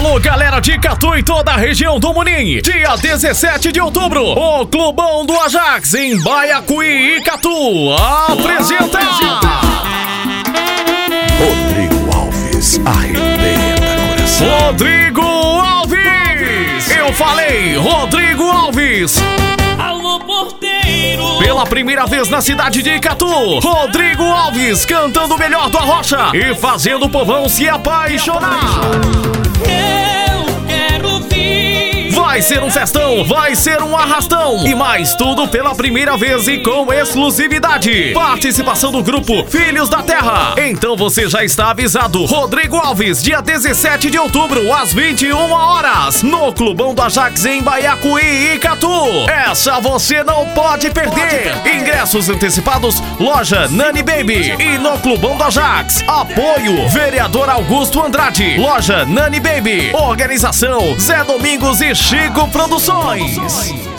Alô, galera de Catu e toda a região do Munim. Dia 17 de outubro, o Clubão do Ajax em Baiacuí e Catu apresenta... Rodrigo Alves arrebenta coração. Rodrigo Alves! Eu falei, Rodrigo Alves! Alô, porteiro! Pela primeira vez na cidade de Icatu, Rodrigo Alves cantando o melhor do Arrocha e fazendo o povão se apaixonar. Vai ser um festão, vai ser um arrastão e mais tudo pela primeira vez e com exclusividade. Participação do grupo Filhos da Terra. Então você já está avisado. Rodrigo Alves, dia 17 de outubro, às 21 horas, no Clubão do Ajax em Baiacuí e Icatu. Essa você não pode perder. Ingressos antecipados, loja Nani Baby e no Clubão do Ajax. Apoio Vereador Augusto Andrade, loja Nani Baby. Organização Zé Domingos e Chico Produções.